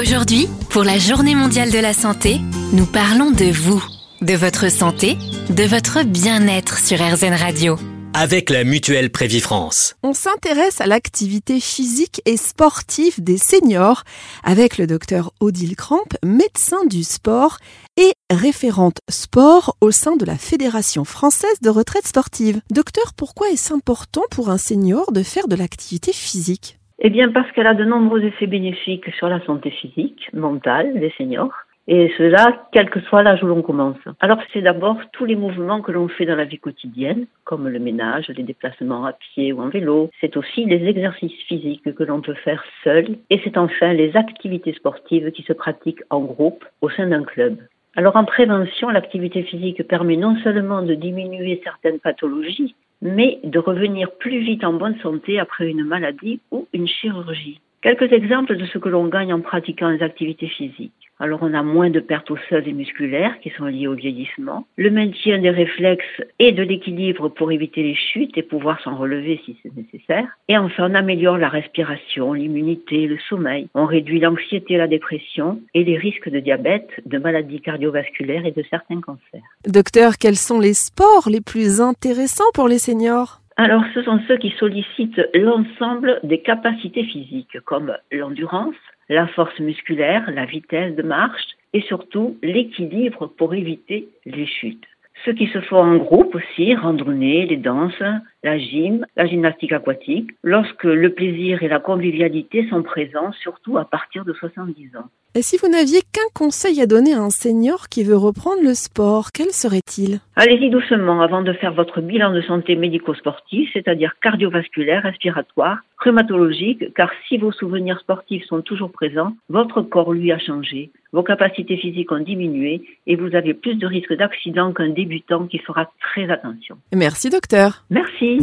Aujourd'hui, pour la Journée mondiale de la santé, nous parlons de vous, de votre santé, de votre bien-être sur RZN Radio. Avec la mutuelle Prévifrance. On s'intéresse à l'activité physique et sportive des seniors avec le docteur Odile Cramp, médecin du sport et référente sport au sein de la Fédération française de retraite sportive. Docteur, pourquoi est-ce important pour un senior de faire de l'activité physique? Eh bien, parce qu'elle a de nombreux effets bénéfiques sur la santé physique, mentale des seniors. Et cela, quel que soit l'âge où l'on commence. Alors, c'est d'abord tous les mouvements que l'on fait dans la vie quotidienne, comme le ménage, les déplacements à pied ou en vélo. C'est aussi les exercices physiques que l'on peut faire seul. Et c'est enfin les activités sportives qui se pratiquent en groupe au sein d'un club. Alors en prévention, l'activité physique permet non seulement de diminuer certaines pathologies, mais de revenir plus vite en bonne santé après une maladie ou une chirurgie. Quelques exemples de ce que l'on gagne en pratiquant les activités physiques. Alors on a moins de pertes osseuses et musculaires qui sont liées au vieillissement, le maintien des réflexes et de l'équilibre pour éviter les chutes et pouvoir s'en relever si c'est nécessaire. Et enfin on améliore la respiration, l'immunité, le sommeil. On réduit l'anxiété, la dépression et les risques de diabète, de maladies cardiovasculaires et de certains cancers. Docteur, quels sont les sports les plus intéressants pour les seniors? Alors, ce sont ceux qui sollicitent l'ensemble des capacités physiques, comme l'endurance, la force musculaire, la vitesse de marche et surtout l'équilibre pour éviter les chutes. Ceux qui se font en groupe aussi, randonnée, les danses, la gym, la gymnastique aquatique, lorsque le plaisir et la convivialité sont présents, surtout à partir de 70 ans. Et si vous n'aviez qu'un conseil à donner à un senior qui veut reprendre le sport, quel serait-il? Allez-y doucement avant de faire votre bilan de santé médico-sportif, c'est-à-dire cardiovasculaire, respiratoire, rhumatologique, car si vos souvenirs sportifs sont toujours présents, votre corps lui a changé, vos capacités physiques ont diminué et vous avez plus de risques d'accident qu'un débutant qui fera très attention. Merci docteur. Merci.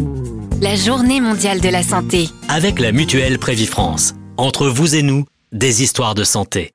La journée mondiale de la santé. Avec la mutuelle Prévifrance. Entre vous et nous, des histoires de santé.